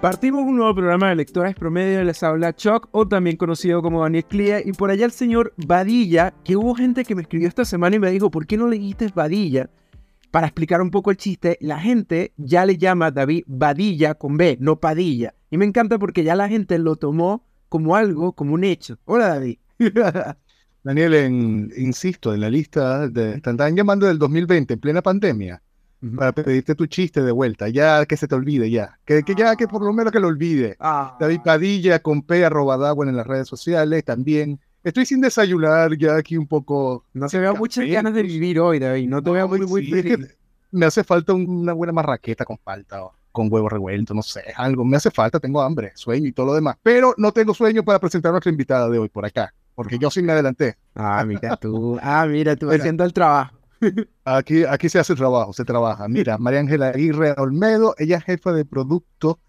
Partimos un nuevo programa de Lectores Promedio, les habla Chuck, o también conocido como Daniel Clea, y por allá el señor Vadilla, que hubo gente que me escribió esta semana y me dijo, ¿por qué no leíste Vadilla? Para explicar un poco el chiste, la gente ya le llama David Vadilla con B, no Padilla. Y me encanta porque ya la gente lo tomó como algo, como un hecho. Hola David. Daniel, insisto, en la lista, de, están llamando del 2020, en plena pandemia, para pedirte tu chiste de vuelta, ya que se te olvide, ya. Que, que ya, que por lo menos que lo olvide. Ah, David Padilla con P arroba Dagüen en las redes sociales también. Estoy sin desayunar, ya aquí un poco. no te veo muchas ganas de vivir hoy, David. No te veo muy, muy Sí, es que me hace falta un- una buena marraqueta con palta o con huevo revuelto, no sé, algo. Me hace falta, tengo hambre, sueño y todo lo demás. Pero no tengo sueño para presentar a nuestra invitada de hoy por acá, porque yo sí me adelanté. Ah, mira tú. Ah, mira tú haciendo el trabajo. Aquí, aquí se hace trabajo, se trabaja. Mira, María Ángela Aguirre Olmedo, ella es jefa de producto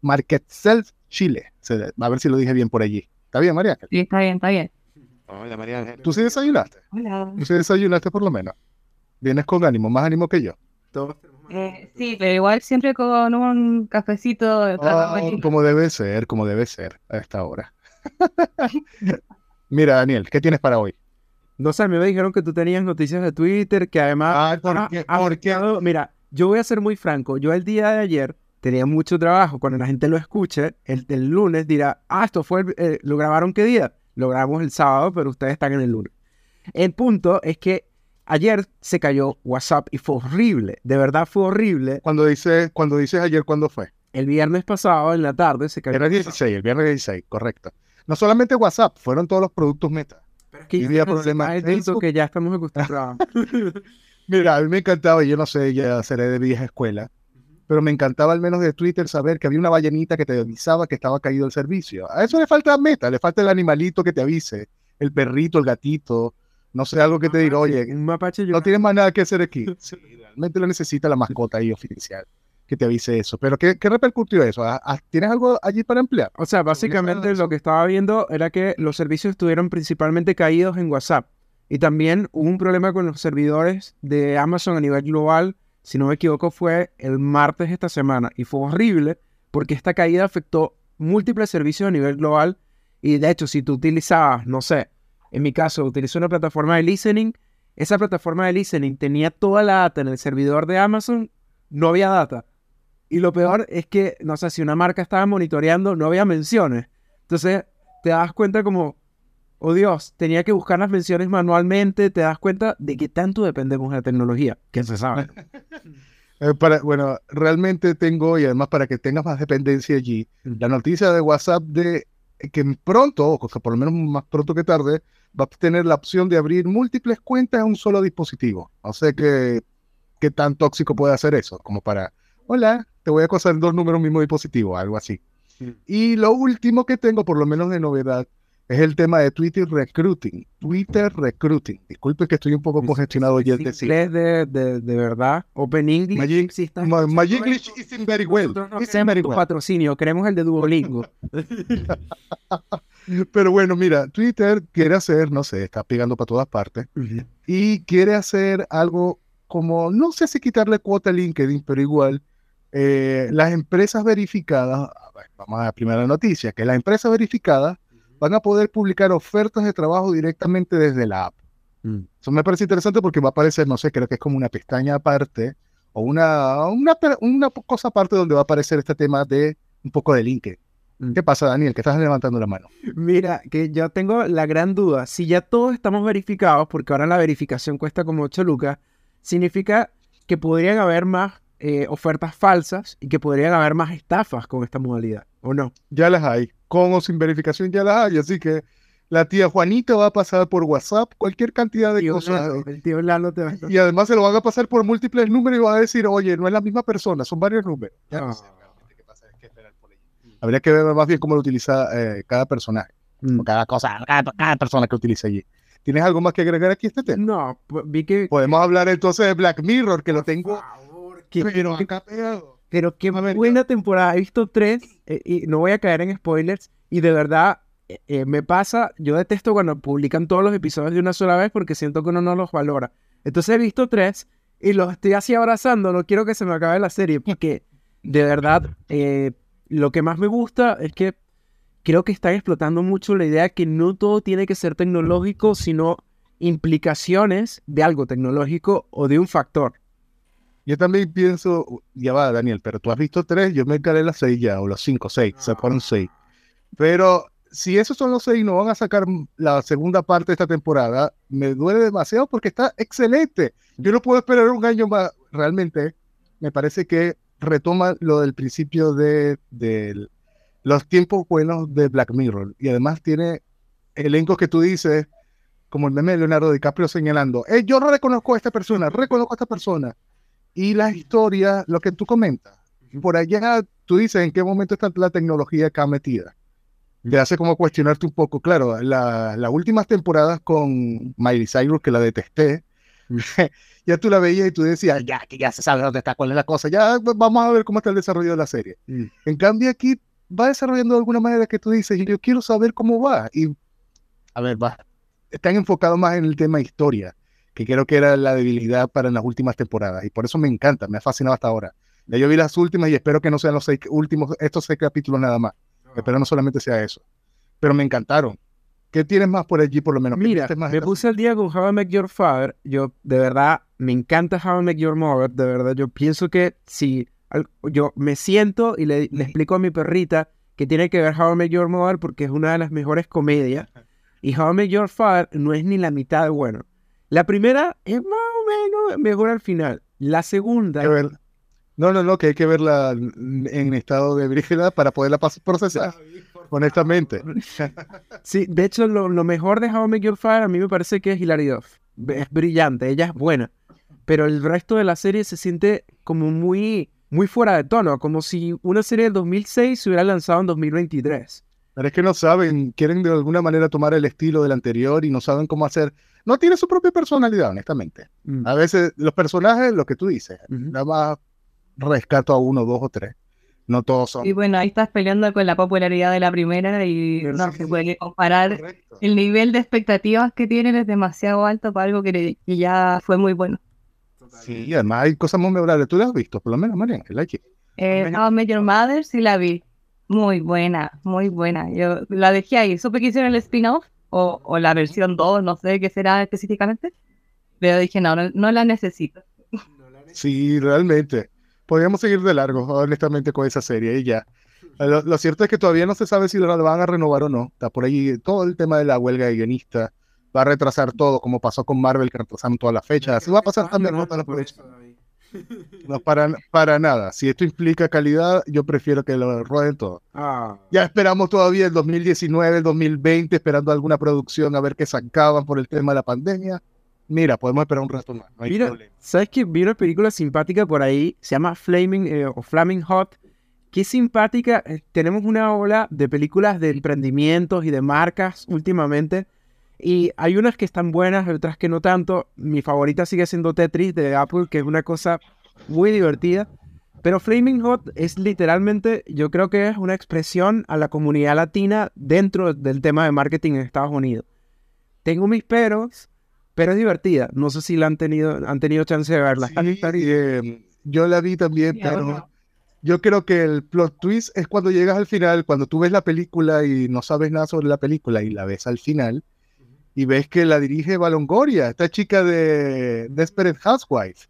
Market Self Chile. A ver si lo dije bien por allí. ¿Está bien, María Ángela? Sí, está bien, está bien. Hola, María Ángela. ¿Tú sí desayunaste? Hola. ¿Tú sí desayunaste por lo menos? Vienes con ánimo, más ánimo que yo. Todos Eh, sí, pero igual siempre con un cafecito manera. como debe ser, como debe ser a esta hora. Mira, Daniel, ¿qué tienes para hoy? No sé, a mí me dijeron que tú tenías noticias de Twitter, que además... Ah, ¿por qué? Mira, yo voy a ser muy franco. Yo el día de ayer tenía mucho trabajo. Cuando la gente lo escuche, el, el lunes dirá, ah, esto fue, el- eh, ¿lo grabaron qué día? Lo grabamos el sábado, pero ustedes están en el lunes. El punto es que ayer se cayó WhatsApp y fue horrible. De verdad fue horrible. Cuando dices, cuando dices ayer, ¿cuándo fue? El viernes pasado, en la tarde, se cayó Era el WhatsApp. 16, el viernes 16, correcto. No solamente WhatsApp, fueron todos los productos Meta. Pero es que Y había problemas Facebook. que ya estamos acostumbrados. Mira, a mí me encantaba, y yo no sé, ya seré de vieja escuela, pero me encantaba al menos de Twitter saber que había una ballenita que te avisaba que estaba caído el servicio. A eso le falta meta, le falta el animalito que te avise, el perrito, el gatito, no sé, algo que te diga, oye, un mapache no tienes más nada que hacer aquí. Sí, realmente lo necesita la mascota ahí oficial, que te avise eso. Pero ¿qué, qué repercutió eso? ¿Ah, ah, ¿Tienes algo allí para emplear? O sea, básicamente lo que estaba viendo era que los servicios estuvieron principalmente caídos en WhatsApp. Y también hubo un problema con los servidores de Amazon a nivel global. Si no me equivoco, fue el martes de esta semana. Y fue horrible porque esta caída afectó múltiples servicios a nivel global. Y de hecho, si tú utilizabas, no sé, en mi caso, utilicé una plataforma de listening. Esa plataforma de listening tenía toda la data en el servidor de Amazon. No había data. Y lo peor es que, no sé, si una marca estaba monitoreando, no había menciones. Entonces, te das cuenta como, oh Dios, tenía que buscar las menciones manualmente, te das cuenta de que tanto dependemos de la tecnología, que se sabe. Eh, para, bueno, realmente tengo, y además para que tengas más dependencia allí, la noticia de WhatsApp de que pronto, o que por lo menos más pronto que tarde, va a tener la opción de abrir múltiples cuentas en un solo dispositivo. No sé qué, qué tan tóxico puede hacer eso, como para, hola, te voy a cosar dos números en mismo dispositivo, algo así. Y lo último que tengo, por lo menos de novedad, es el tema de Twitter Recruiting. Twitter Recruiting. Disculpe que estoy un poco congestionado el Es decir. inglés de, de, de verdad, Open English. Magic- si estás My, English isn't very well. no Isn't very well. patrocinio, queremos el de Duolingo. Pero bueno, mira, Twitter quiere hacer, no sé, está pegando para todas partes, y quiere hacer algo como, no sé si quitarle cuota a LinkedIn, pero igual, eh, las empresas verificadas, vamos a la primera noticia, que las empresas verificadas van a poder publicar ofertas de trabajo directamente desde la app. Mm. Eso me parece interesante porque va a aparecer, no sé, creo que es como una pestaña aparte o una, una, una cosa aparte donde va a aparecer este tema de un poco de LinkedIn. Mm. ¿Qué pasa, Daniel? Que estás levantando la mano. Mira, que yo tengo la gran duda. Si ya todos estamos verificados, porque ahora la verificación cuesta como 8 lucas, significa que podrían haber más eh, ofertas falsas y que podrían haber más estafas con esta modalidad, ¿o no? Ya las hay. Con o sin verificación ya las hay. Así que la tía Juanita va a pasar por WhatsApp cualquier cantidad de Tío cosas. Lalo, el tío Lalo te va a... Y además se lo van a pasar por múltiples números y van a decir, oye, no es la misma persona, son varios números. Ya no Ah. sé realmente qué pasa, hay que esperar por ahí. Habría que ver más bien cómo lo utiliza eh, cada personaje, Mm. o cada cosa, cada, cada persona que utiliza allí. ¿Tienes algo más que agregar aquí a este tema? No, vi que... Podemos hablar entonces de Black Mirror, que lo tengo, favor, que- pero acá pegado. Pero qué ver, buena temporada. He visto tres eh, y no voy a caer en spoilers. Y de verdad, eh, eh, me pasa, yo detesto cuando publican todos los episodios de una sola vez porque siento que uno no los valora. Entonces he visto tres y los estoy así abrazando. No quiero que se me acabe la serie porque de verdad, eh, lo que más me gusta es que creo que están explotando mucho la idea que no todo tiene que ser tecnológico, sino implicaciones de algo tecnológico o de un factor. Yo también pienso, ya va, Daniel, pero tú has visto tres, yo me calé las seis ya, o los cinco, seis, se fueron seis. Pero si esos son los seis y no van a sacar la segunda parte de esta temporada, me duele demasiado porque está excelente. Yo no puedo esperar un año más. Realmente, me parece que retoma lo del principio de, de los tiempos buenos de Black Mirror. Y además tiene elencos que tú dices, como el meme de Leonardo DiCaprio señalando, eh, yo no reconozco a esta persona, reconozco a esta persona. Y la historia, lo que tú comentas, por allá tú dices en qué momento está la tecnología acá metida. Te hace como cuestionarte un poco. Claro, las últimas temporadas con Miley Cyrus, que la detesté, ya tú la veías y tú decías, ya, que ya se sabe dónde está, cuál es la cosa, ya vamos a ver cómo está el desarrollo de la serie. En cambio, aquí va desarrollando de alguna manera que tú dices, yo quiero saber cómo va. Y, a ver, va, están enfocados más en el tema historia, que creo que era la debilidad para las últimas temporadas. Y por eso me encanta, me ha fascinado hasta ahora. Ya yo vi las últimas y espero que no sean los seis últimos, estos seis capítulos nada más. Espero no solamente sea eso. Pero me encantaron. ¿Qué tienes más por allí, por lo menos? Mira, más me puse el día con How I Met Your Father. Yo, de verdad, me encanta How I Met Your Mother. De verdad, yo pienso que si yo me siento y le, le explico a mi perrita que tiene que ver How I Met Your Mother porque es una de las mejores comedias. Y How I Met Your Father no es ni la mitad de bueno. La primera es más o menos mejor al final. La segunda... No, no, no, que hay que verla en estado de brígida para poderla procesar, honestamente. Sí, de hecho, lo, mejor de How I Make Your Fire a mí me parece que es Hilary Duff. Es brillante, ella es buena. Pero el resto de la serie se siente como muy, muy fuera de tono, como si una serie del 2006 se hubiera lanzado en 2023. Pero es que no saben, quieren de alguna manera tomar el estilo del anterior y no saben cómo hacer. No tiene su propia personalidad, honestamente. Mm. A veces los personajes, lo que tú dices, nada más rescato a uno, dos o tres. No todos son. Y bueno, ahí estás peleando con la popularidad de la primera y no se puede comparar. El nivel de expectativas que tienen es demasiado alto para algo que, ya fue muy bueno. Sí, además hay cosas muy memorables. ¿Tú la has visto? Por lo menos, Mariana, la eh, How Major Mother sí la vi. Muy buena, muy buena. Yo la dejé ahí. Supe que hicieron el spin-off o, o, la versión 2, no sé qué será específicamente. Pero dije, no, no, la necesito. Sí, realmente podríamos seguir de largo, honestamente, con esa serie y ya. Lo, cierto es que todavía no se sabe si la van a renovar o no. Está por ahí todo el tema de la huelga de guionista. Va a retrasar todo, como pasó con Marvel, que retrasaron todas las fechas. Así va a pasar también con No, para, para nada. Si esto implica calidad, yo prefiero que lo rueden todo. Ah. Ya esperamos todavía el 2019, el 2020, esperando alguna producción a ver qué sacaban por el tema de la pandemia. Mira, podemos esperar un rato más. Mira, ¿sabes que vi una película simpática por ahí? Se llama Flaming eh, o Flaming Hot. Qué simpática. Eh, tenemos una ola de películas de emprendimientos y de marcas últimamente. Y hay unas que están buenas, otras que no tanto. Mi favorita sigue siendo Tetris de Apple, que es una cosa muy divertida. Pero Flaming Hot es literalmente, yo creo que es una expresión a la comunidad latina dentro del tema de marketing en Estados Unidos. Tengo mis peros, pero es divertida. No sé si la han tenido, han tenido chance de verla. Eh, yo la vi también, pero yo creo que el plot twist es cuando llegas al final, cuando tú ves la película y no sabes nada sobre la película y la ves al final y ves que la dirige Balongoria, esta chica de Desperate Housewives.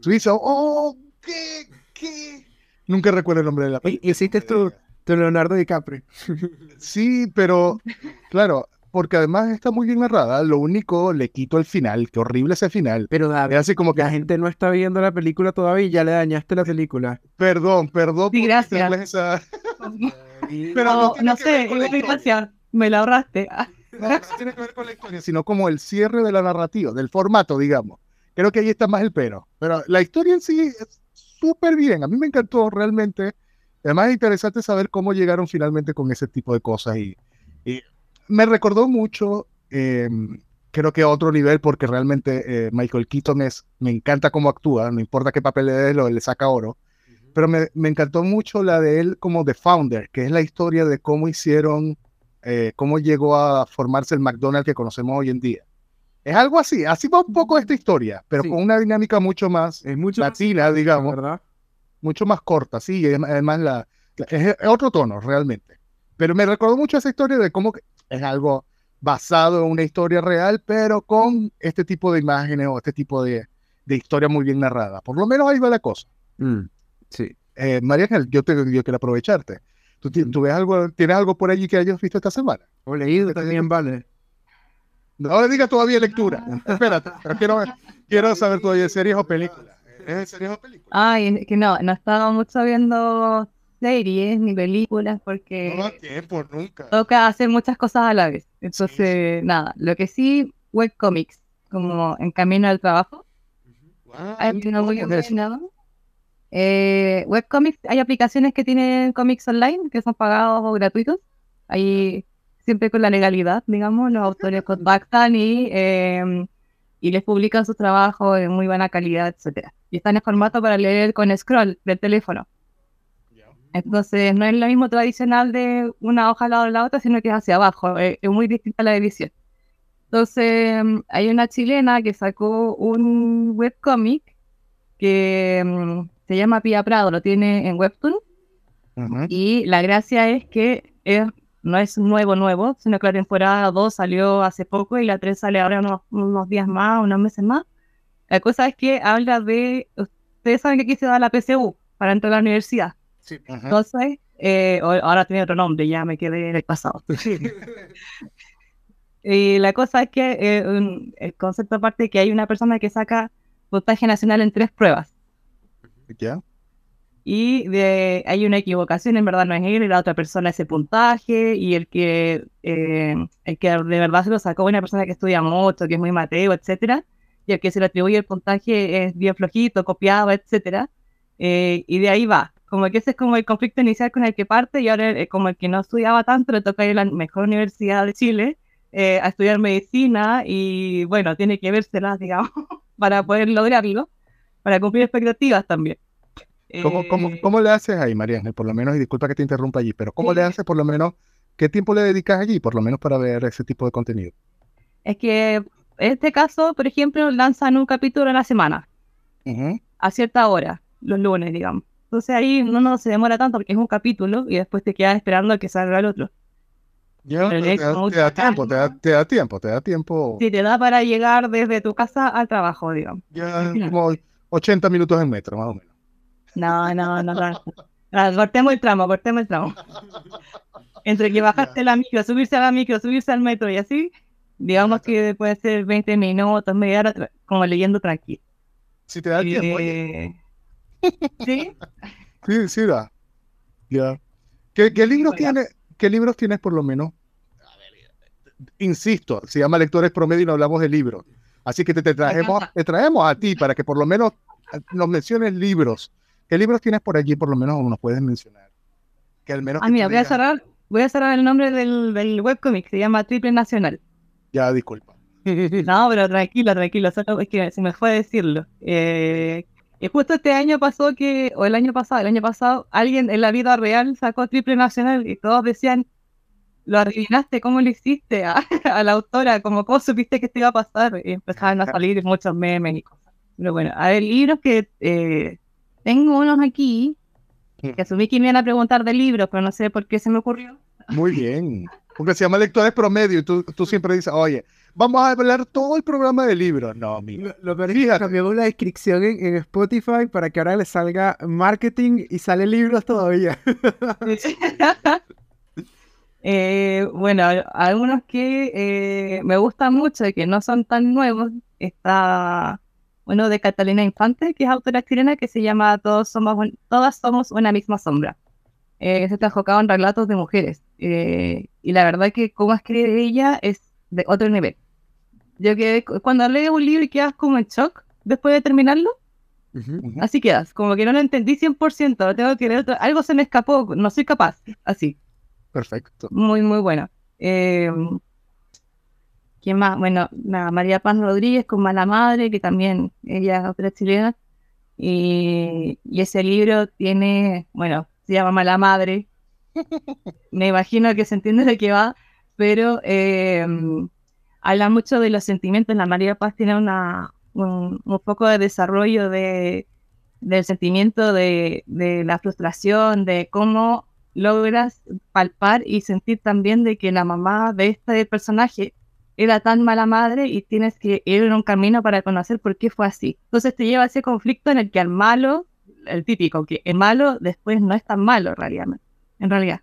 Tú dices, oh, ¿qué? ¿Qué? Nunca recuerdo el nombre de la película. Hiciste tú, tu Leonardo DiCaprio. sí, pero claro, porque además está muy bien narrada. Lo único, le quito el final, qué horrible ese final. Pero David, así como que la gente no está viendo la película todavía y ya le dañaste la película. Perdón, perdón. Sí, gracias. Pero no, sé, gracias. Me la ahorraste. No, no tiene que ver con la historia, sino como el cierre de la narrativa, del formato, digamos. Creo que ahí está más el pero. Pero la historia en sí es súper bien. A mí me encantó realmente. Además es interesante saber cómo llegaron finalmente con ese tipo de cosas y, y me recordó mucho, em, creo que a otro nivel, porque realmente eh, Michael Keaton es, me encanta cómo actúa, no importa qué papel le dé, lo, le saca oro. Pero me, me, encantó mucho la de él como The Founder, que es la historia de cómo hicieron, eh, cómo llegó a formarse el McDonald's que conocemos hoy en día. Es algo así, así va un poco esta historia, pero con una dinámica mucho más es mucho latina, digamos, ¿verdad? mucho más corta, sí, y además la, es, otro tono realmente. Pero me recordó mucho esa historia de cómo es algo basado en una historia real, pero con este tipo de imágenes o este tipo de, de historia muy bien narrada. Por lo menos ahí va la cosa. Mm, sí. Eh, María Ángel, yo, te, yo quiero aprovecharte. ¿Tú, ¿Tú, ves algo, tienes algo por allí que hayas visto esta semana? O leído también, vale. No le diga todavía lectura. Espérate, pero quiero, quiero saber todavía series o películas. ¿Es series o películas? Ay, que no, no estaba mucho viendo series ni películas porque no da tiempo nunca. toca hacer muchas cosas a la vez. Entonces, nada, lo que sí, webcomics, como en camino al trabajo. Wow, Hay una muy ¿cómo es buena. Eh, webcomics, hay aplicaciones que tienen cómics online que son pagados o gratuitos. Ahí siempre con la legalidad, digamos, los autores contactan y, eh, y les publican sus trabajos en muy buena calidad, etcétera. Y están en formato para leer con scroll del teléfono. Entonces no es lo mismo tradicional de una hoja al lado de la otra, sino que es hacia abajo. eh, Es, muy distinta la edición. Entonces mm, hay una chilena que sacó un webcomic que mm, se llama Pia Prado, lo tiene en Webtoon. Ujú. Y la gracia es que es- no es nuevo, nuevo, sino que la temporada 2 salió hace poco y la 3 sale ahora unos, unos días más, unos meses más. La cosa es que habla de. Ustedes saben que aquí se da la PSU para entrar a la universidad. Ujú. Entonces, eh, ahora tiene otro nombre, ya me quedé en el pasado. y la cosa es que eh, un- el concepto aparte es que hay una persona que saca puntaje nacional en tres pruebas. ¿Ya? y de, hay una equivocación, en verdad no es él, la otra persona ese puntaje, y el que, eh, el que de verdad se lo sacó una persona que estudia mucho, que es muy mateo, etcétera, y el que se le atribuye el puntaje es bien flojito, copiado, etcétera, eh, y de ahí va. Como que ese es como el conflicto inicial con el que parte, y ahora eh, como el que no estudiaba tanto, le toca ir a la mejor universidad de Chile eh, a estudiar medicina, y bueno, tiene que vérselas, digamos, para poder lograrlo, para cumplir expectativas también. ¿Cómo, cómo, Eh, cómo le haces ahí, María Ángel? Por lo menos, y disculpa que te interrumpa allí, pero ¿cómo Sí. le haces por lo menos? ¿Qué tiempo le dedicas allí, por lo menos para ver ese tipo de contenido? Es que en este caso, por ejemplo, lanzan un capítulo a la semana, Ujú. a cierta hora, los lunes, digamos. Entonces ahí no, no se demora tanto porque es un capítulo y después te quedas esperando a que salga el otro. Ya, te, da, te da tiempo, te da, te da tiempo, te da tiempo. Si te da para llegar desde tu casa al trabajo, digamos. Ya como 80 minutos en metro, más o menos. No, no, no. no. Ah, Cortemos el tramo, cortemos el tramo. Entre que bajaste la micro, subirse a la micro, subirse al metro y así, digamos que puede ser 20 minutos, media hora, como leyendo tranquilo. Si te da tiempo. Eh, ¿Sí? Sí, sí da. Ya. ¿Qué, qué libros Bueno. tienes? ¿Qué libros tienes por lo menos? Insisto, se llama Lectores Promedio y no hablamos de libros. Así que te, te traemos, te traemos a ti para que por lo menos eh, nos menciones libros. ¿Qué libros tienes por allí? Por lo menos nos puedes mencionar. Que al menos Ah, que mira, voy a cerrar, voy a cerrar el nombre del, del webcomic, se llama Triple Nacional. Ya, disculpa. No, pero tranquilo, tranquilo, solo es que se me fue decirlo. Eh, y justo este año pasó que, o el año pasado, el año pasado, alguien en la vida real sacó Triple Nacional y todos decían, lo adivinaste, ¿cómo lo hiciste? A, a la autora, como, ¿cómo supiste que esto iba a pasar? Y empezaban a salir muchos memes y cosas. Pero bueno, a ver, libros que eh, tengo unos aquí, que asumí que me iban a preguntar de libros, pero no sé por qué se me ocurrió. Muy bien. Porque se llama Lectores Promedio y tú, tú siempre dices, oye, vamos a hablar todo el programa de libros. No, mira. Lo, lo peor es que cambiamos la descripción en, en Spotify para que ahora le salga marketing y sale libros todavía. Eh, bueno, algunos que eh, me gustan mucho y que no son tan nuevos, está uno de Catalina Infante, que es autora chilena, que se llama Todos somos un- Todas somos una misma sombra. Eh, se está enfocado en relatos de mujeres. eh, y la verdad que cómo escribe ella es de otro nivel. Yo que cuando lees un libro y quedas como en shock después de terminarlo, Ujú. así quedas, como que no lo entendí 100%, lo tengo que leer otro- algo se me escapó, no soy capaz, así. Perfecto. Muy, muy bueno. Eh, ¿Quién más? Bueno, la María Paz Rodríguez con Mala Madre, que también ella es otra chilena. Y, y ese libro tiene, bueno, se llama Mala Madre. Me imagino que se entiende de qué va, pero eh, habla mucho de los sentimientos. La María Paz tiene una, un, un poco de desarrollo de, del sentimiento de, de la frustración, de cómo logras palpar y sentir también de que la mamá de este personaje era tan mala madre y tienes que ir en un camino para conocer por qué fue así. Entonces te lleva a ese conflicto en el que al malo, el típico, que el malo después no es tan malo en realidad. En realidad.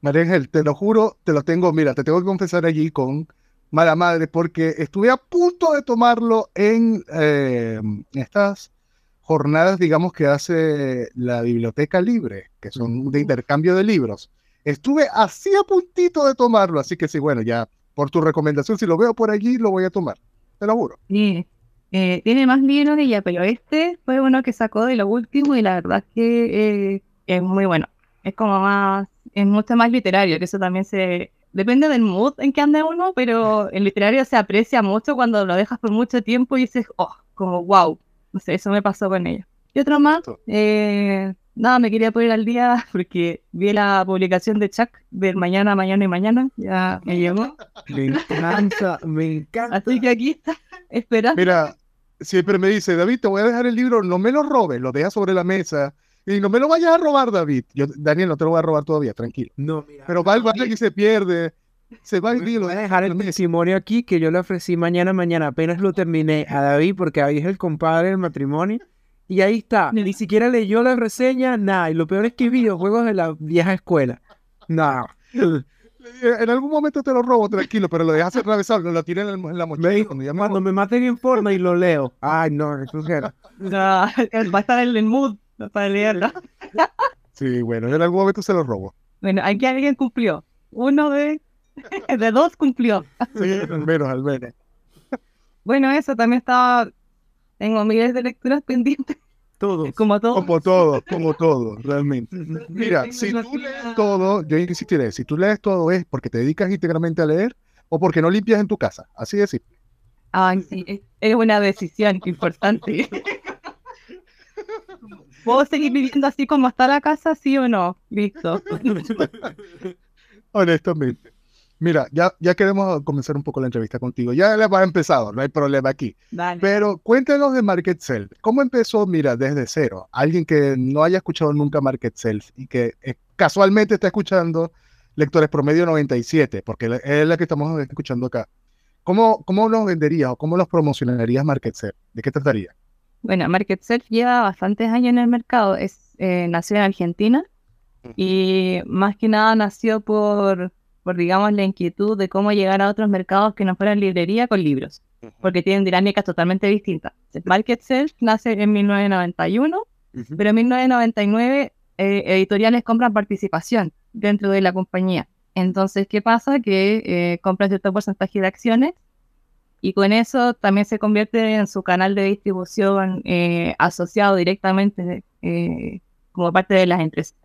María Ángel, te lo juro, te lo tengo, mira, te tengo que confesar allí con mala madre porque estuve a punto de tomarlo en eh, estas jornadas, digamos, que hace la Biblioteca Libre, que son de intercambio de libros. Estuve así a puntito de tomarlo, así que sí, bueno, ya por tu recomendación, si lo veo por allí, lo voy a tomar. Te lo juro. Sí. Eh, tiene más libros de ella, pero este fue uno que sacó de lo último y la verdad que eh, es muy bueno. Es como más, es mucho más literario, que eso también se... Depende del mood en que ande uno, pero el literario se aprecia mucho cuando lo dejas por mucho tiempo y dices, oh, como wow. No sé, eso me pasó con ella. Y otro más, eh, Nada, me quería poner al día porque vi la publicación de Chuck de mañana, mañana y mañana. Ya me llegó. Me encanta, me encanta. Así que aquí está, espera. Mira, siempre me dice, David, te voy a dejar el libro, no me lo robes, lo dejas sobre la mesa. Y no me lo vayas a robar, David. Yo, Daniel, no te lo voy a robar todavía, tranquilo. No, mira. Pero va al y se pierde. Se va y lo Voy a dejar el testimonio aquí que yo le ofrecí mañana, mañana. Apenas lo terminé a David porque ahí es el compadre del matrimonio. Y ahí está. Ni siquiera leyó la reseña, nada. Y lo peor es que videojuegos de la vieja escuela. Nada. En algún momento te lo robo, tranquilo, pero lo dejas atravesar, lo tiene en, la mochila. cuando, me maten en forma y lo leo. Ay, no, eso era. No, va a estar en el mood para leerlo. Sí, bueno, en algún momento se lo robo. Bueno, aquí alguien cumplió. Uno de, de dos cumplió. Sí, al menos, al menos. Bueno, eso también estaba tengo miles de lecturas pendientes. Todos. Como todo. Como todo, como todo, realmente. Mira, si tú lees todo, yo insistiré, si tú lees todo es porque te dedicas íntegramente a leer o porque no limpias en tu casa. Así de simple. Ay, sí, es una decisión importante. ¿Puedo seguir viviendo así como está la casa, sí o no? Listo. Honestamente. Mira, ya, ya queremos comenzar un poco la entrevista contigo. Ya le ha empezado, no hay problema aquí. Pero cuéntanos de Market Self. ¿Cómo empezó, mira, desde cero? Alguien que no haya escuchado nunca Market Self y que eh, casualmente está escuchando Lectores Promedio 97, porque es la que estamos escuchando acá. ¿Cómo, cómo los venderías o cómo los promocionarías Market Self? ¿De qué trataría? Bueno, Market Self lleva bastantes años en el mercado. Es, eh, nació en Argentina y más que nada nació por por, digamos, la inquietud de cómo llegar a otros mercados que no fueran librería con libros, porque tienen dinámicas totalmente distintas. Market Self nace en 1991, pero en 1999 eh, editoriales compran participación dentro de la compañía. Entonces, ¿qué pasa? Que eh, compran cierto porcentaje de acciones y con eso también se convierte en su canal de distribución eh, asociado directamente como parte de las empresas.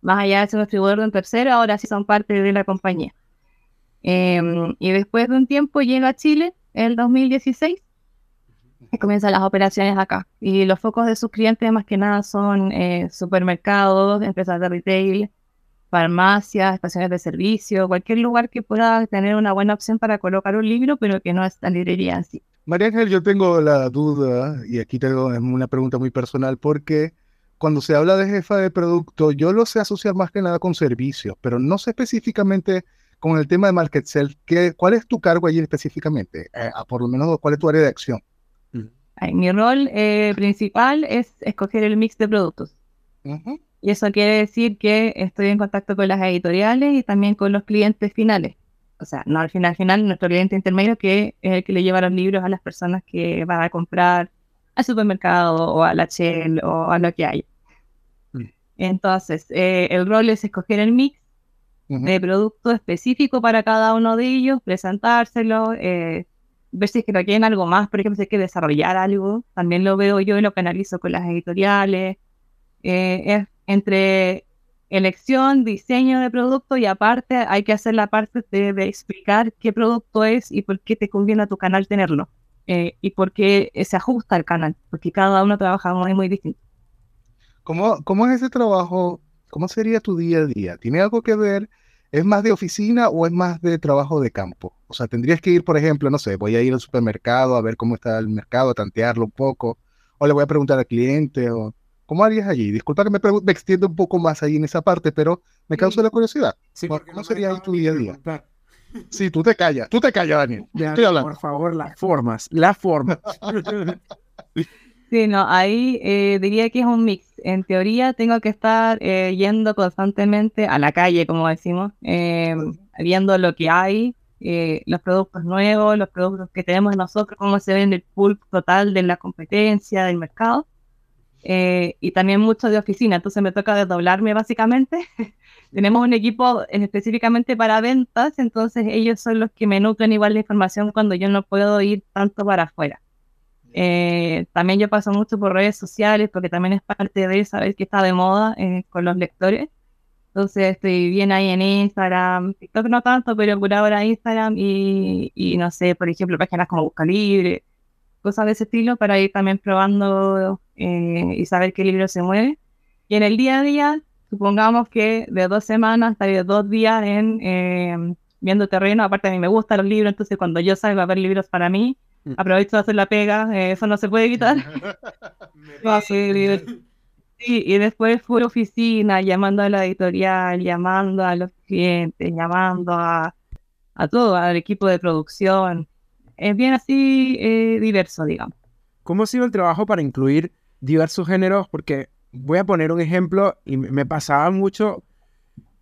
Más allá de ser un distribuidor de un tercero, ahora sí son parte de la compañía. Em, y después de un tiempo llega a Chile, en el 2016, y comienzan las operaciones acá. Y los focos de sus clientes más que nada son eh, supermercados, empresas de retail, farmacias, estaciones de servicio, cualquier lugar que pueda tener una buena opción para colocar un libro, pero que no es la librería en sí. María Ángel, yo tengo la duda, y aquí tengo una pregunta muy personal, porque cuando se habla de jefa de producto, yo lo sé asociar más que nada con servicios, pero no sé específicamente con el tema de Market Self, ¿qué, ¿cuál es tu cargo allí específicamente? Eh, por lo menos, ¿cuál es tu área de acción? Mi rol eh, principal es escoger el mix de productos. Y eso quiere decir que estoy en contacto con las editoriales y también con los clientes finales. O sea, no al final, final, nuestro cliente intermedio que es el que le lleva los libros a las personas que van a comprar al supermercado o a la Shell o a lo que hay. Mm. Entonces, eh, el rol es escoger el mix de producto específico para cada uno de ellos, presentárselo, eh, ver si es que quieren algo más, por ejemplo, si hay que desarrollar algo, también lo veo yo y lo canalizo con las editoriales. Eh, es entre elección, diseño de producto y aparte hay que hacer la parte de, de, explicar qué producto es y por qué te conviene a tu canal tenerlo. Eh, y por qué se ajusta el canal, porque cada uno trabaja muy, muy distinto. ¿Cómo, ¿Cómo es ese trabajo? ¿Cómo sería tu día a día? ¿Tiene algo que ver? ¿Es más de oficina o es más de trabajo de campo? O sea, tendrías que ir, por ejemplo, no sé, voy a ir al supermercado a ver cómo está el mercado, a tantearlo un poco, o le voy a preguntar al cliente, o ¿Cómo harías allí? Disculpa que me, me extienda un poco más ahí en esa parte, pero me causa la curiosidad. Sí, ¿Cómo- no sería ahí tu día a día? preguntar. Sí, tú te callas, tú te callas, Daniel. Ya, Estoy hablando. Por favor, las formas, las formas. Sí, no, ahí eh, diría que es un mix. En teoría tengo que estar eh, yendo constantemente a la calle, como decimos, eh, viendo lo que hay, eh, los productos nuevos, los productos que tenemos nosotros, cómo se ve en el pool total de la competencia, del mercado. eh, y también mucho de oficina, entonces me toca desdoblarme básicamente. Tenemos un equipo en- específicamente para ventas, entonces ellos son los que me nutren igual la información cuando yo no puedo ir tanto para afuera. Eh, también yo paso mucho por redes sociales porque también es parte de saber que está de moda eh, con los lectores. Entonces estoy bien ahí en Instagram, TikTok no tanto, pero por ahora Instagram y, y no sé, por ejemplo, páginas como Busca Libre, cosas de ese estilo para ir también probando eh, y saber qué libro se mueve. Y en el día a día, supongamos que de dos semanas estaré dos días en eh, viendo terreno. Aparte a mí me gustan los libros, entonces cuando yo salgo a ver libros para mí, Mm. aprovecho de hacer la pega, eh, eso no se puede evitar. A ser libre. Sí, y después fue oficina, llamando a la editorial, llamando a los clientes, llamando a, a todo, al equipo de producción. Es bien así eh, diverso, digamos. ¿Cómo ha sido el trabajo para incluir diversos géneros? Porque voy a poner un ejemplo y me pasaba mucho.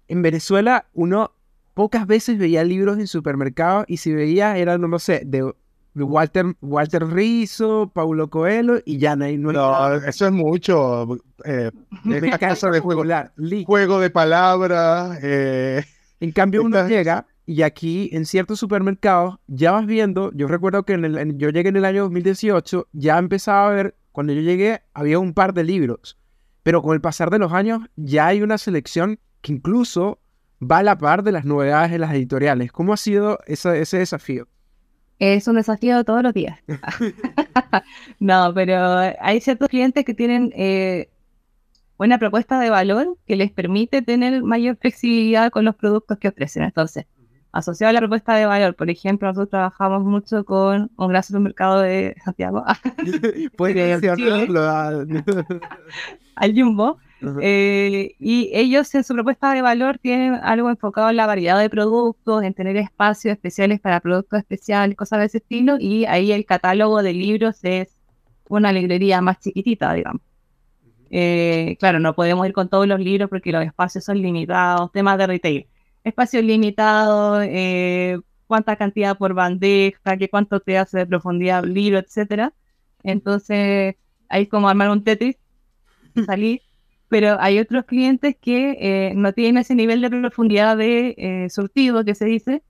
En Venezuela, uno pocas veces veía libros en supermercados y si veía eran, no lo sé, de Walter, Walter Rizzo, Paulo Coelho y ya no hay. No eso es mucho. Eh, casa de juego, juego de palabras. eh, En cambio, uno llega y aquí en ciertos supermercados ya vas viendo, yo recuerdo que en el- en- yo llegué en el año 2018, ya empezaba a ver, cuando yo llegué había un par de libros, pero con el pasar de los años ya hay una selección que incluso va a la par de las novedades de las editoriales. ¿Cómo ha sido ese desafío? Es un desafío todos los días. no, pero hay ciertos clientes que tienen eh, una propuesta de valor que les permite tener mayor flexibilidad con los productos que ofrecen. Entonces, asociado a la propuesta de valor, por ejemplo, nosotros trabajamos mucho con un gran supermercado de Santiago, Puedes al Jumbo. Eh, y ellos en su propuesta de valor tienen algo enfocado en la variedad de productos, en tener espacios especiales para productos especiales, cosas de ese estilo, y ahí el catálogo de libros es una librería más chiquitita, digamos. Eh, claro, no podemos ir con todos los libros porque los espacios son limitados, temas de retail. Espacios limitados, eh, cuánta cantidad por bandeja, qué cuánto te hace de profundidad el libro, etcétera. Entonces, ahí es como armar un Tetris, salir pero hay otros clientes que eh, no tienen ese nivel de profundidad de eh, surtido que se dice,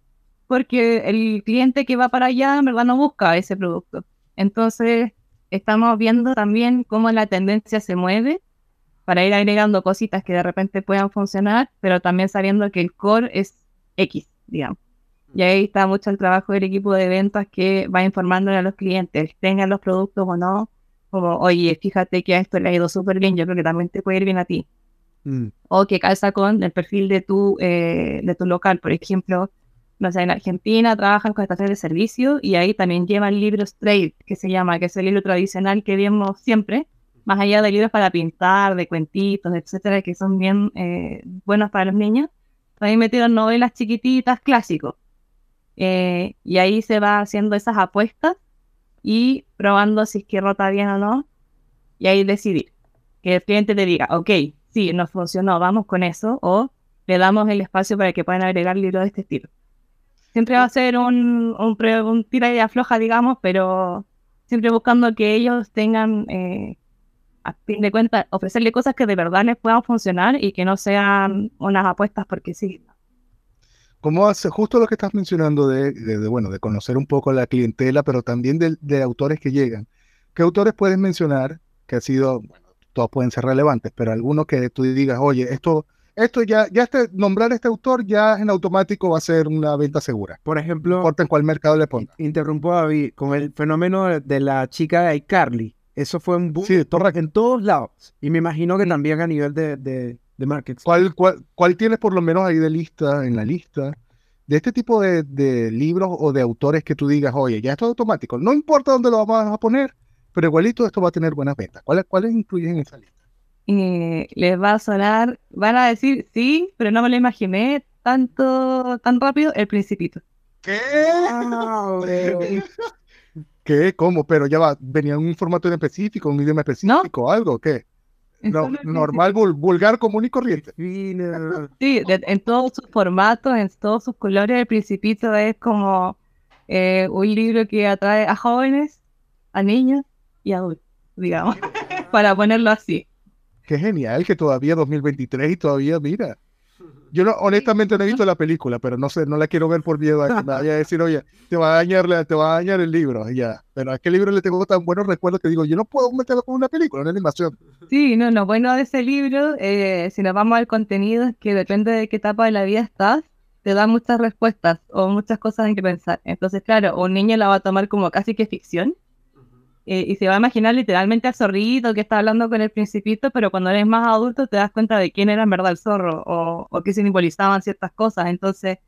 porque el cliente que va para allá en verdad no busca ese producto. Entonces, estamos viendo también cómo la tendencia se mueve para ir agregando cositas que de repente puedan funcionar, pero también sabiendo que el core es X, digamos. Y ahí está mucho el trabajo del equipo de ventas que va informando a los clientes, tengan los productos o no, como, oye, fíjate que a esto le ha ido súper bien, yo creo que también te puede ir bien a ti. Mm. O que calza con el perfil de tu, eh, de tu local. Por ejemplo, no sé, en Argentina trabajan con estaciones de servicio y ahí también llevan libros trade, que se llama, que es el libro tradicional que vemos siempre, más allá de libros para pintar, de cuentitos, etcétera, que son bien eh, buenos para los niños. También metieron novelas chiquititas, clásicos. Eh, y ahí se va haciendo esas apuestas y probando si es que rota bien o no, y ahí decidir. Que el cliente te diga, ok, sí, nos funcionó, vamos con eso, o le damos el espacio para que puedan agregar libros de este estilo. Siempre va a ser un, un, un tira y afloja, digamos, pero siempre buscando que ellos tengan, eh, a fin de cuentas, ofrecerle cosas que de verdad les puedan funcionar y que no sean unas apuestas porque sí. ¿Cómo hace justo lo que estás mencionando de, de- de, bueno, de conocer un poco la clientela, pero también de, de autores que llegan? ¿Qué autores puedes mencionar que ha sido, bueno, todos pueden ser relevantes, pero algunos que tú digas, oye, esto, esto ya, ya este, nombrar a este autor ya en automático va a ser una venta segura, Por no ejemplo, importa en cuál mercado le ponga. interrumpo a David con el fenómeno de, de la chica de iCarly. Eso fue un boom Sí, correcto. en todos lados. Y me imagino que también a nivel de, de, de marketing. ¿Cuál, cuál, cuál tienes por lo menos ahí de lista, en la lista, de este tipo de, de libros o de autores que tú digas, oye, ya esto es automático, no importa dónde lo vamos a poner, pero igualito esto va a tener buenas ventas? ¿Cuáles, cuáles incluyes en esa lista? eh, les va a sonar, van a decir sí, pero no me lo imaginé tanto, tan rápido, el principito. ¿Qué? ¿Qué? ¿Cómo? Pero ya va, venía en un formato en específico, un idioma específico, algo, ¿qué? No, normal, vulgar, común y corriente. Sí, en todos sus formatos, en todos sus colores, el principito es como eh, un libro que atrae a jóvenes, a niños y adultos, digamos, para ponerlo así. Qué genial que todavía 2023 y todavía, mira, yo no, honestamente no he visto la película, pero no sé, no la quiero ver por miedo a que me vaya a decir, oye, te va a dañar, te va a dañar el libro, ya. Pero a qué libro le tengo tan buenos recuerdos que digo, yo no puedo meterlo con una película, una animación. Sí, no, lo bueno de ese libro, eh, si nos vamos al contenido, es que depende de qué etapa de la vida estás, te da muchas respuestas o muchas cosas en que pensar. Entonces, claro, un niño la va a tomar como casi que ficción, eh, y se va a imaginar literalmente al zorrito que está hablando con el principito, pero cuando eres más adulto te das cuenta de quién era en verdad el zorro o, o qué simbolizaban ciertas cosas. Entonces,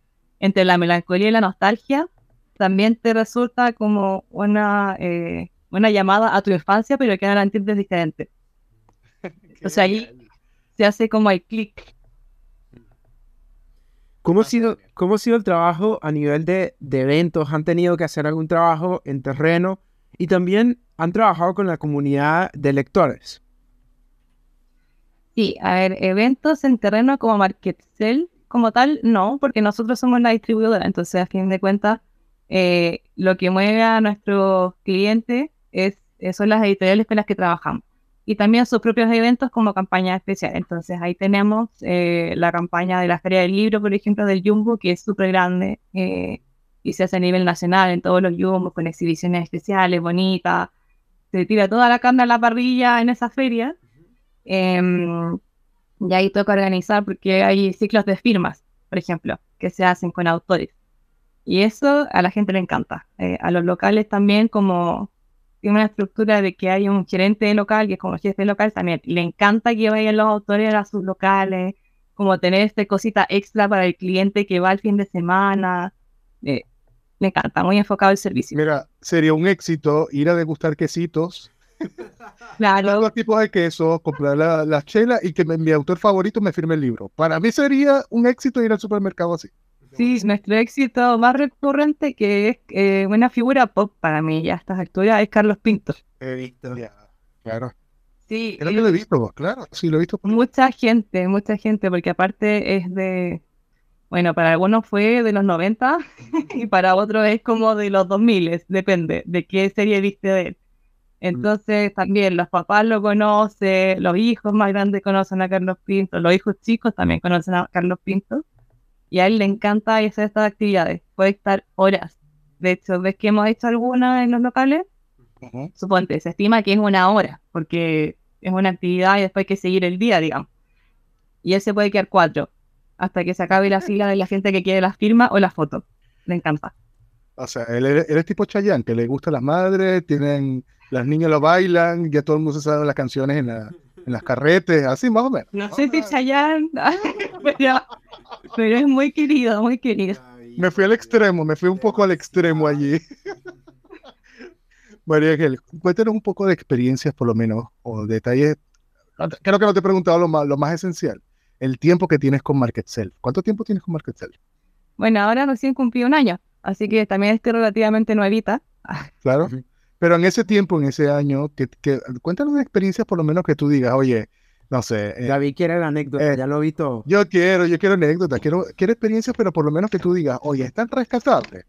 entre la melancolía y la nostalgia, también te resulta como una, eh, una llamada a tu infancia, pero que ahora entiendes diferente. o sea, ahí se hace como el clic. ¿Cómo ha, sido, ¿Cómo ha sido el trabajo a nivel de, de eventos? ¿Han tenido que hacer algún trabajo en terreno? Y también han trabajado con la comunidad de lectores. Sí, a ver, eventos en terreno como Marketcell, como tal, no, porque nosotros somos la distribuidora, entonces a fin de cuentas, eh, lo que mueve a nuestros clientes es, eh, son las editoriales con las que trabajamos. Y también sus propios eventos como campaña especial. Entonces ahí tenemos eh, la campaña de la Feria del Libro, por ejemplo, del Jumbo, que es súper grande y se hace a nivel nacional en todos los Jumbos con exhibiciones especiales, bonitas, se tira toda la carne a la parrilla en esa feria. Em, y ahí toca organizar porque hay ciclos de firmas, por ejemplo, que se hacen con autores. Y eso a la gente le encanta. Eh, a los locales también, como tiene una estructura de que hay un gerente local, que es como jefe local, también le encanta que vayan los autores a sus locales, como tener esta cosita extra para el cliente que va el fin de semana. Eh, me encanta, muy enfocado el servicio. Mira, sería un éxito ir a degustar quesitos. Claro. Los tipos de queso, comprar la, la, chela y que mi autor favorito me firme el libro. Para mí sería un éxito ir al supermercado así. Sí, nuestro éxito más recurrente que es eh, una figura pop para mí ya a estas alturas es Carlos Pinto. He visto. claro. Sí. Creo que lo he visto, claro, sí, lo he visto. Mucha gente, mucha gente, porque aparte es de, bueno, para algunos fue de los 90 y para otros es como de los 2000, depende de qué serie viste de él. Entonces también los papás lo conocen, los hijos más grandes conocen a Carlos Pinto, los hijos chicos también conocen a Carlos Pinto y a él le encanta hacer estas actividades, puede estar horas. De hecho, ves que hemos hecho algunas en los locales, suponte, se estima que es una hora, porque es una actividad y después hay que seguir el día, digamos. Y él se puede quedar cuatro hasta que se acabe la fila de la gente que quiere las firmas o las fotos. Le encanta. O sea, él, es tipo Chayanne, que le gustan las madres, tienen, las niñas lo bailan, ya todo el mundo se sabe las canciones en, en las carretes, así más o menos. No sé si Chayanne, pero, es muy querido, muy querido. Me fui al extremo, me fui un poco al extremo allí. María Ángel, cuéntanos un poco de experiencias por lo menos, o detalles. Creo que no te he preguntado lo más, lo más esencial el tiempo que tienes con Marketcell. ¿Cuánto tiempo tienes con Marketcell? Bueno, ahora recién cumplí un año, así que también estoy relativamente nuevita. Claro. Pero en ese tiempo, en ese año, que, que, cuéntanos una experiencia por lo menos que tú digas, oye, no sé. Eh, David quiere la anécdota, eh, ya lo he visto. Yo quiero, yo quiero anécdota, quiero, quiero experiencias, pero por lo menos que tú digas, oye, es tan rescatable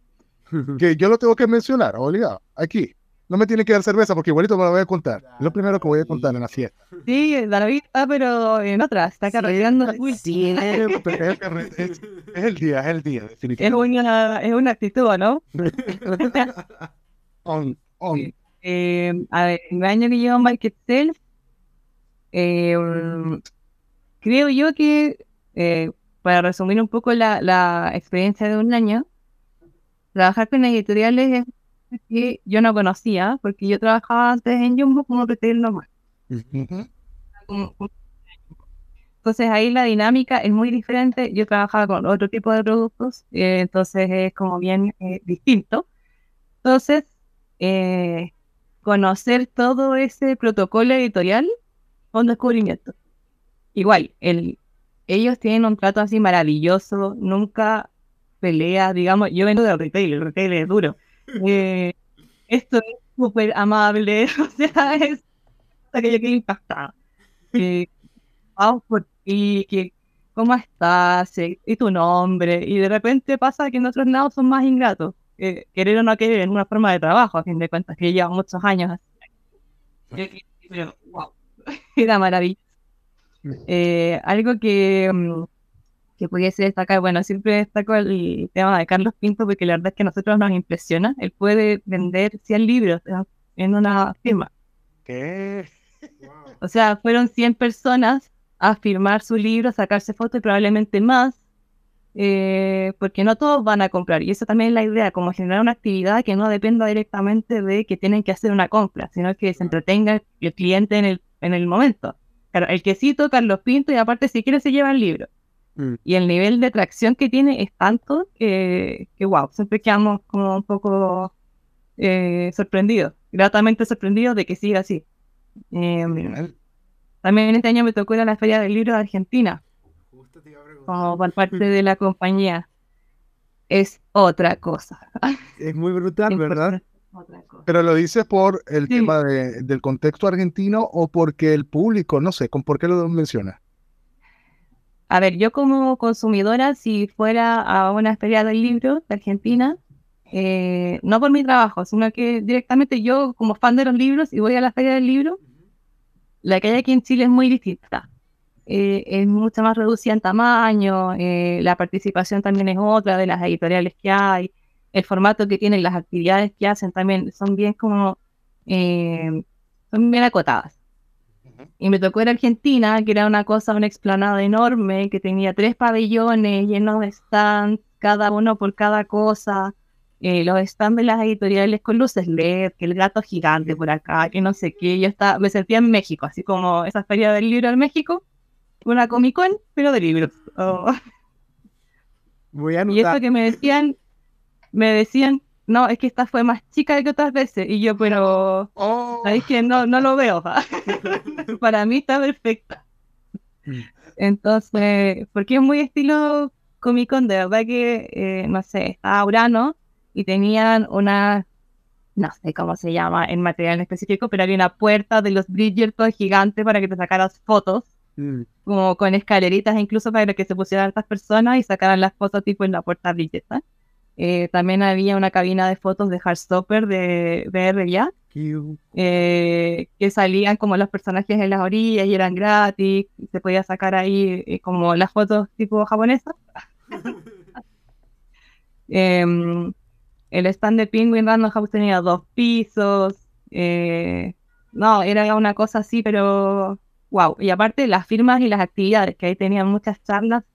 que yo lo tengo que mencionar, obligado, aquí. No me tiene que dar cerveza porque igualito me lo voy a contar. Es lo primero que voy a contar en la fiesta. Sí, David está, pero en otra, está cargando. Sí, es, el día, es el día, definitivamente. Es una, es una actitud, ¿no? on, on. Eh, a ver, el año que llevo Market Self, eh, creo yo que, eh, para resumir un poco la, la experiencia de un año, trabajar con editoriales es que yo no conocía, porque yo trabajaba antes en Jumbo como retail normal. Entonces ahí la dinámica es muy diferente. Yo trabajaba con otro tipo de productos, eh, entonces es como bien eh, distinto. Entonces, eh, conocer todo ese protocolo editorial un descubrimiento. Igual, el, ellos tienen un trato así maravilloso, nunca pelea, digamos, yo vengo del retail, el retail es duro. Eh, esto es súper amable, o sea, es que yo quedé impactada. Eh, vamos por ti, que, ¿cómo estás? Eh, ¿Y tu nombre? Y de repente pasa que en otros lados son más ingratos. Eh, querer o no querer es una forma de trabajo, a fin de cuentas, que lleva muchos años así. Pero, wow, era maravilloso. Eh, algo que, mm, que pudiese destacar, bueno, siempre destaco el tema de Carlos Pinto porque la verdad es que a nosotros nos impresiona. Él puede vender 100 libros en una firma. ¿Qué? O sea, fueron 100 personas a firmar su libro, sacarse fotos y probablemente más, eh, porque no todos van a comprar. Y eso también es la idea, como generar una actividad que no dependa directamente de que tienen que hacer una compra, sino que se entretenga el cliente en el, en el momento. Claro, el quesito, Carlos Pinto, y aparte si quiere se lleva el libro. Mm. Y el nivel de atracción que tiene es tanto que, que wow, siempre quedamos como un poco eh, sorprendidos, gratamente sorprendidos de que siga así. Eh, también este año me tocó ir a la Feria del Libro de Argentina, como por parte de la compañía. Es otra cosa. Es muy brutal, ¿verdad? Otra cosa. Pero lo dices por el Sí. tema de- del contexto argentino o porque el público, no sé, ¿con por qué lo mencionas? A ver, yo como consumidora, si fuera a una feria del libro de Argentina, eh, no por mi trabajo, sino que directamente yo como fan de los libros y voy a la feria del libro, la que hay aquí en Chile es muy distinta. Eh, es mucho más reducida en tamaño, eh, la participación también es otra de las editoriales que hay, el formato que tienen, las actividades que hacen también son bien como, son bien acotadas. Y me tocó ir a Argentina, que era una cosa, una explanada enorme, que tenía tres pabellones llenos de stands, cada uno por cada cosa. Eh, los stands de las editoriales con luces LED, que el gato gigante por acá, que no sé qué. Yo estaba, me sentía en México, así como esa feria del libro en México, una Comic Con, pero de libros. Oh. Voy a Y eso anotar. que me decían, me decían, no, es que esta fue más chica que otras veces. Y yo, pero, Oh, ¿sabéis que no, no lo veo? Para mí está perfecta. Mm. Entonces, porque es muy estilo Comic Con, de verdad que, eh, no sé, estaba Urano y tenían una, no sé cómo se llama en material en específico, pero había una puerta de los Bridgerton gigante para que te sacaras fotos, Mm. como con escaleritas incluso para que se pusieran estas personas y sacaran las fotos tipo en la puerta Bridgerton. Eh, también había una cabina de fotos de Heartstopper de BRA, Q. eh, que salían como los personajes en las orillas y eran gratis, y se podía sacar ahí eh, como las fotos tipo japonesas. Em, el stand de Penguin Random House tenía dos pisos, eh, no, era una cosa así, pero wow. Y aparte las firmas y las actividades, que ahí tenían muchas charlas,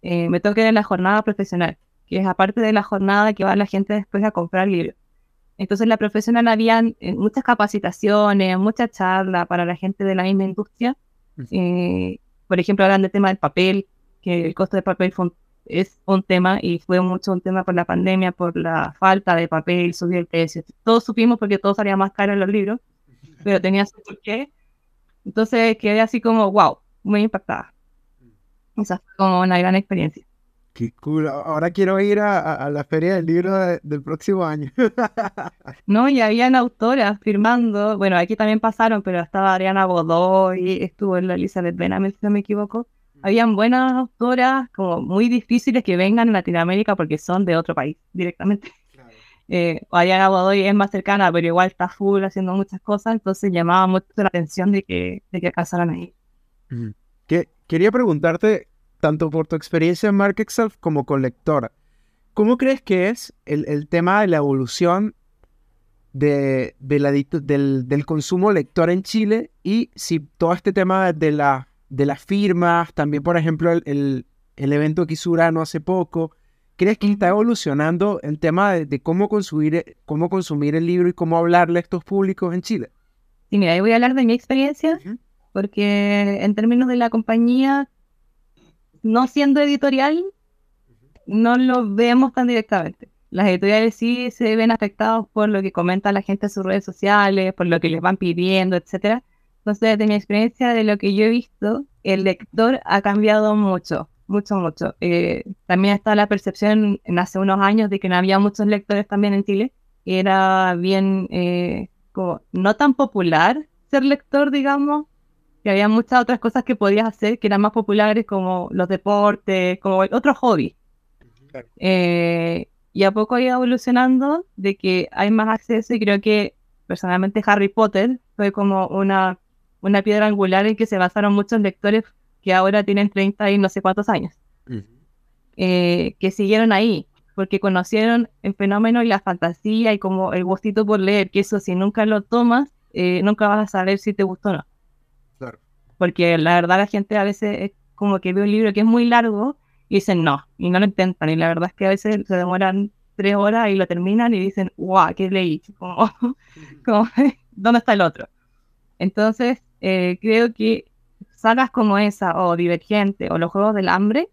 me toca en la jornada profesional, que es aparte de la jornada que va la gente después a comprar libros. Entonces, en la profesional habían eh, muchas capacitaciones, muchas charlas para la gente de la misma industria. Eh, por ejemplo, hablan del tema del papel, que el costo del papel fue un- es un tema y fue mucho un tema por la pandemia, por la falta de papel, subió el precio. Todos supimos porque todos salían más caros los libros, pero tenía su porqué. Entonces quedé así como, wow, muy impactada. Esa fue como una gran experiencia. Qué cool. Ahora quiero ir a, a- a la feria del libro de- del próximo año. No, y habían autoras firmando, bueno, aquí también pasaron, pero estaba Adriana Godoy, estuvo la Elizabeth Benamel, si no me equivoco. Habían buenas autoras, como muy difíciles que vengan a Latinoamérica porque son de otro país directamente. Eh, Adriana Godoy es más cercana, pero igual está full haciendo muchas cosas, entonces llamaba mucho la atención de que, de que alcanzaran ahí. Que, quería preguntarte, tanto por tu experiencia en Market Self como con lectora, ¿cómo crees que es el, el tema de la evolución de, de la del, del consumo lector en Chile y si todo este tema de, la, de las firmas, también por ejemplo el, el, el evento que hizo Urano hace poco, ¿crees que está evolucionando el tema de, de cómo, consumir, cómo consumir el libro y cómo hablarle a estos públicos en Chile? Sí, mira, ahí voy a hablar de mi experiencia, Ujú. porque en términos de la compañía, no siendo editorial, no lo vemos tan directamente. Las editoriales sí se ven afectados por lo que comenta la gente en sus redes sociales, por lo que les van pidiendo, etcétera, Entonces, desde mi experiencia, de lo que yo he visto, el lector ha cambiado mucho, mucho, mucho. Eh, también está la percepción en hace unos años de que no había muchos lectores también en Chile. Era bien, eh, como, no tan popular ser lector, digamos, que había muchas otras cosas que podías hacer que eran más populares, como los deportes, como otros hobbies. Eh, y a poco ha ido evolucionando de que hay más acceso y creo que personalmente Harry Potter fue como una, una piedra angular en que se basaron muchos lectores que ahora tienen 30 y no sé cuántos años, eh, que siguieron ahí, porque conocieron el fenómeno y la fantasía y como el gustito por leer, que eso si nunca lo tomas, eh, nunca vas a saber si te gustó o no. Porque la verdad la gente a veces es como que ve un libro que es muy largo y dicen no, y no lo intentan. Y la verdad es que a veces se demoran tres horas y lo terminan y dicen, guau, ¿qué leí? Como, como, ¿Dónde está el otro? Entonces, eh, creo que sagas como esa, o Divergente, o los Juegos del Hambre,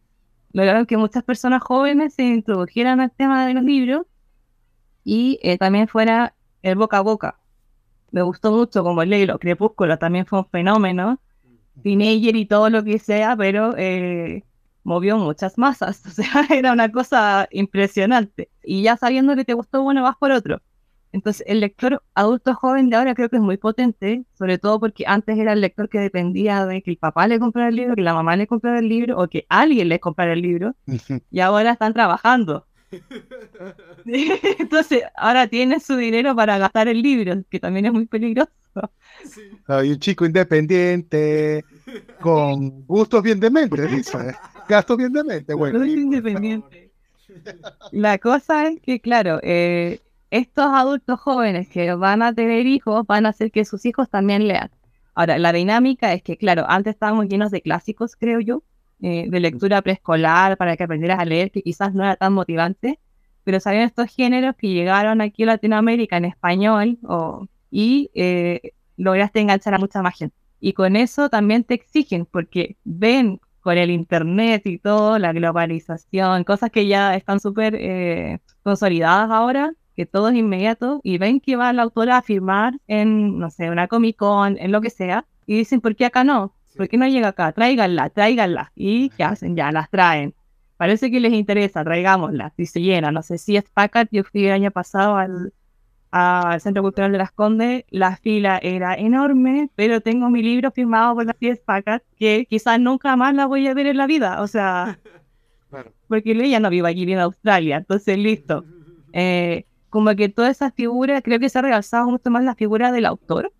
lograron que muchas personas jóvenes se introdujeran al tema de los libros y eh, también fuera el boca a boca. Me gustó mucho como el libro Crepúsculo también fue un fenómeno, teenager y todo lo que sea, pero eh, movió muchas masas, o sea, era una cosa impresionante. Y ya sabiendo que te gustó, bueno, vas por otro. Entonces, el lector adulto joven de ahora creo que es muy potente, sobre todo porque antes era el lector que dependía de que el papá le comprara el libro, que la mamá le comprara el libro o que alguien le comprara el libro, y ahora están trabajando. Entonces, ahora tienen su dinero para gastar el libro, que también es muy peligroso. Hay un chico independiente, con gustos bien dementes, dice. Gastos bien dementes, bueno. independiente. La cosa es que, claro, eh, estos adultos jóvenes que van a tener hijos van a hacer que sus hijos también lean. Ahora, la dinámica es que, claro, antes estábamos llenos de clásicos, creo yo, eh, de lectura preescolar para que aprendieras a leer, que quizás no era tan motivante, pero sabían estos géneros que llegaron aquí a Latinoamérica en español o, y eh, lograste enganchar a mucha más gente. Y con eso también te exigen, porque ven con el Internet y todo, la globalización, cosas que ya están súper eh, consolidadas ahora, que todo es inmediato, y ven que va la autora a firmar en, no sé, una Comic Con, en lo que sea, y dicen, ¿por qué acá no? ¿Por qué no llega acá? Tráiganla, tráiganla. ¿Y qué hacen? Ya, las traen. Parece que les interesa, traigámoslas. Y se llena. No sé si es Packard, yo fui el año pasado al, al Centro Cultural de las Condes, la fila era enorme, pero tengo mi libro firmado por las 10 pacas que quizás nunca más la voy a ver en la vida, o sea, porque ella no vive aquí en Australia, entonces listo. Eh, como que toda esa figura, creo que se ha realzado mucho más la figura del autor,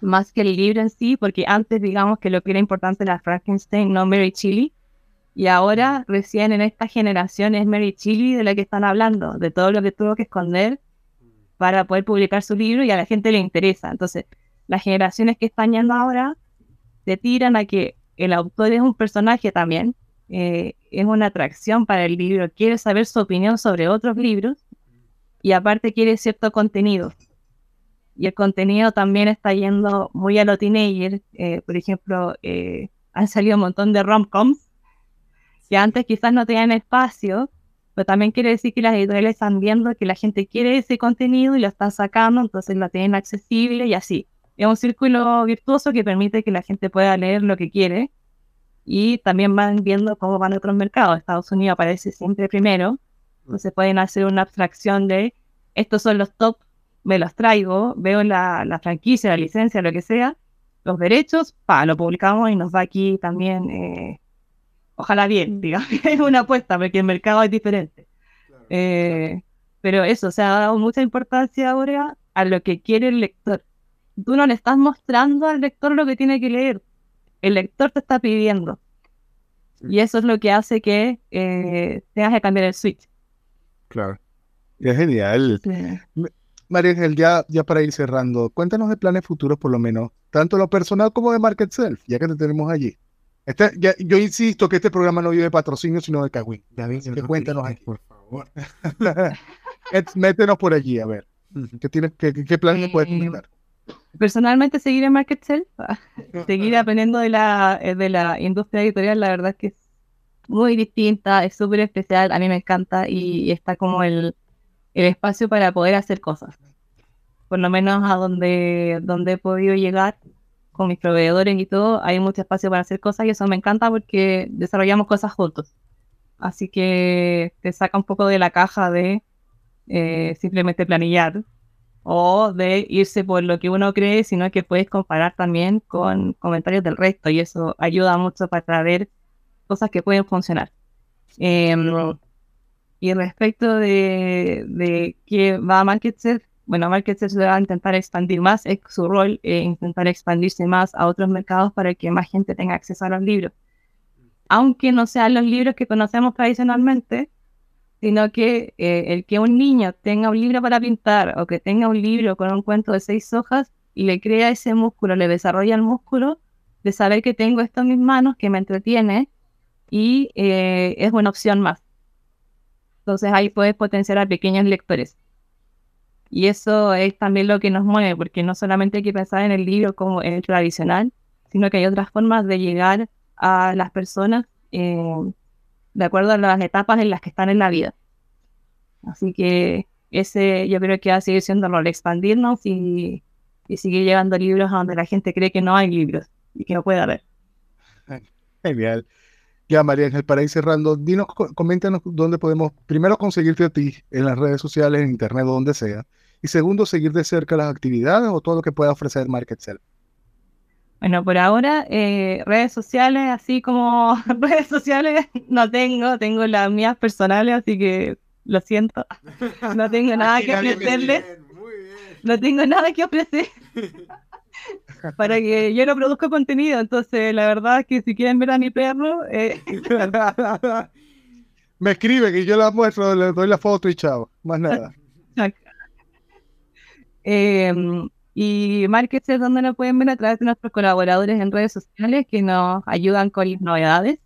más que el libro en sí, porque antes digamos que lo que era importante era Frankenstein, no Mary Chili, y ahora recién en esta generación es Mary Chili de la que están hablando, de todo lo que tuvo que esconder para poder publicar su libro y a la gente le interesa. Entonces, las generaciones que están yendo ahora se tiran a que el autor es un personaje también, eh, es una atracción para el libro, quiere saber su opinión sobre otros libros y aparte quiere cierto contenido. Y el contenido también está yendo muy a lo teenager. Eh, por ejemplo, eh, han salido un montón de rom-coms que antes quizás no tenían espacio pero también quiere decir que las editoriales están viendo que la gente quiere ese contenido y lo están sacando, entonces lo tienen accesible y así. Es un círculo virtuoso que permite que la gente pueda leer lo que quiere y también van viendo cómo van otros mercados. Estados Unidos aparece siempre primero, entonces pueden hacer una abstracción de estos son los top, me los traigo, veo la, la franquicia, la licencia, lo que sea, los derechos, pa, lo publicamos y nos va aquí también eh, Ojalá bien, digamos, es una apuesta porque el mercado es diferente. Eh, pero eso, se ha dado mucha importancia ahora a lo que quiere el lector. Tú no le estás mostrando al lector lo que tiene que leer. El lector te está pidiendo. Y eso es lo que hace que eh, tengas que cambiar el switch. Claro. Es genial. María Ángel, ya, ya para ir cerrando, cuéntanos de planes futuros por lo menos, tanto lo personal como de Market Self, ya que te tenemos allí. Este, yo insisto que este programa no vive de patrocinio, sino de Cagüín. cuéntanos aquí. Por favor. Métenos por allí, a ver. ¿Qué, tienes, qué, qué planes puedes eh, comentar? Personalmente, seguir en Market Self, seguir aprendiendo de la, eh, de la industria editorial, la verdad es que es muy distinta, es súper especial, a mí me encanta y, está como el, el, espacio para poder hacer cosas. Por lo menos a donde, donde he podido llegar con mis proveedores y todo, hay mucho espacio para hacer cosas y eso me encanta porque desarrollamos cosas juntos. Así que te saca un poco de la caja de eh, simplemente planillar o de irse por lo que uno cree, sino que puedes comparar también con comentarios del resto y eso ayuda mucho para ver cosas que pueden funcionar. Em, y respecto de, de qué va a MarketSet, bueno, MarketSet se va a intentar expandir más, es su rol eh, intentar expandirse más a otros mercados para que más gente tenga acceso a los libros. Aunque no sean los libros que conocemos tradicionalmente, sino que eh, el que un niño tenga un libro para pintar o que tenga un libro con un cuento de seis hojas y le crea ese músculo, le desarrolla el músculo de saber que tengo esto en mis manos, que me entretiene y eh, es una opción más. Entonces ahí puedes potenciar a pequeños lectores. Y eso es también lo que nos mueve, porque no solamente hay que pensar en el libro como el tradicional, sino que hay otras formas de llegar a las personas eh, de acuerdo a las etapas en las que están en la vida. Así que ese yo creo que va a seguir siendo el rol, expandirnos y, y seguir llevando libros a donde la gente cree que no hay libros y que no puede haber. Genial. Ya, María Ángel, para ir cerrando, dinos, coméntanos dónde podemos, primero, conseguirte a ti en las redes sociales, en internet o donde sea, y segundo, seguir de cerca las actividades o todo lo que pueda ofrecer MarketSell. Bueno, por ahora, eh, redes sociales, así como redes sociales, no tengo, tengo las mías personales, así que lo siento, no tengo nada que ofrecerles, no tengo nada que ofrecer para que yo no produzco contenido, entonces la verdad es que si quieren ver a mi perro, eh... me escriben y yo la muestro, le doy la foto y chao, más nada. eh, y Markets es donde nos pueden ver a través de nuestros colaboradores en redes sociales que nos ayudan con las novedades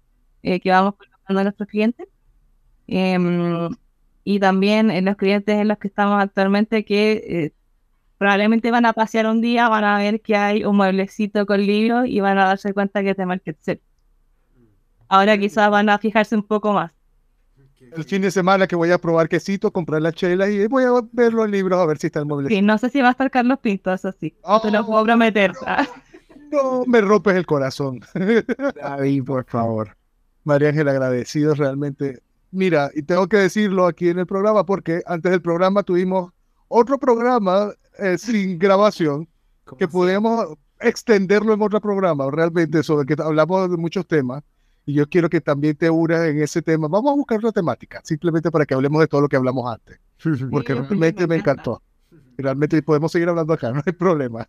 eh, que vamos colocando a nuestros clientes. Em, y también en los clientes en los que estamos actualmente que eh, probablemente van a pasear un día, van a ver que hay un mueblecito con libros y van a darse cuenta que es de Market Ahora quizás van a fijarse un poco más el fin de semana que voy a probar quesito, comprar la chela y voy a ver los libros a ver si está el mueble. Sí, no sé si va a estar Carlos Pinto, eso sí. Oh, te lo puedo prometer. No, me rompes el corazón. David, por favor. María Ángel, agradecido realmente. Mira, y tengo que decirlo aquí en el programa porque antes del programa tuvimos otro programa eh, sin grabación que podíamos extenderlo en otro programa, realmente, sobre que hablamos de muchos temas y yo quiero que también te unas en ese tema. Vamos a buscar otra temática, simplemente para que hablemos de todo lo que hablamos antes, porque realmente me encantó. Realmente podemos seguir hablando acá, no hay problema.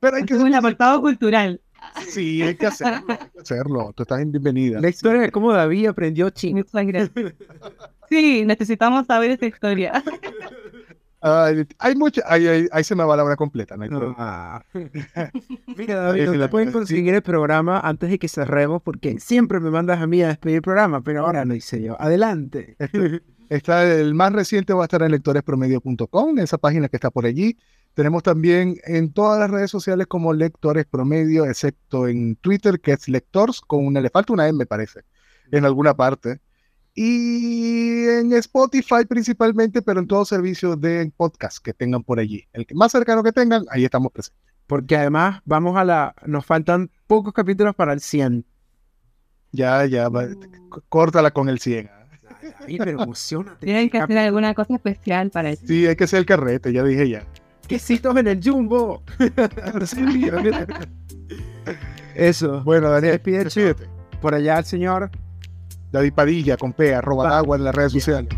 Pero hay que... Es un apartado cultural. Sí, hay que hacerlo, hay que hacerlo. Tú estás bienvenida. La historia de cómo David aprendió chino. Sí, necesitamos saber esa historia hay mucha, ahí, se me va la hora completa. Ah. Mira, David, te pueden conseguir el programa antes de que cerremos porque siempre me mandas a mí a despedir el programa, pero ahora lo hice yo. Adelante. Está el más reciente va a estar en lectorespromedio.com, esa página que está por allí. Tenemos también en todas las redes sociales como Lectores Promedio, excepto en Twitter, que es Lectors, con una, le falta una M, me parece, en alguna parte y en Spotify principalmente, pero en todos servicios de podcast que tengan por allí. El que más cercano que tengan, ahí estamos presentes. Porque además vamos a la, nos faltan pocos capítulos para el 100. Ya, ya, córtala con el 100. pero Tienen que hacer alguna cosa especial para eso. Sí, hay que hacer el carrete, ya dije ya. Quesitos en el jumbo. Eso. Bueno, Daniel, despide, Por allá el señor David Padilla con P, arroba agua en las redes sociales.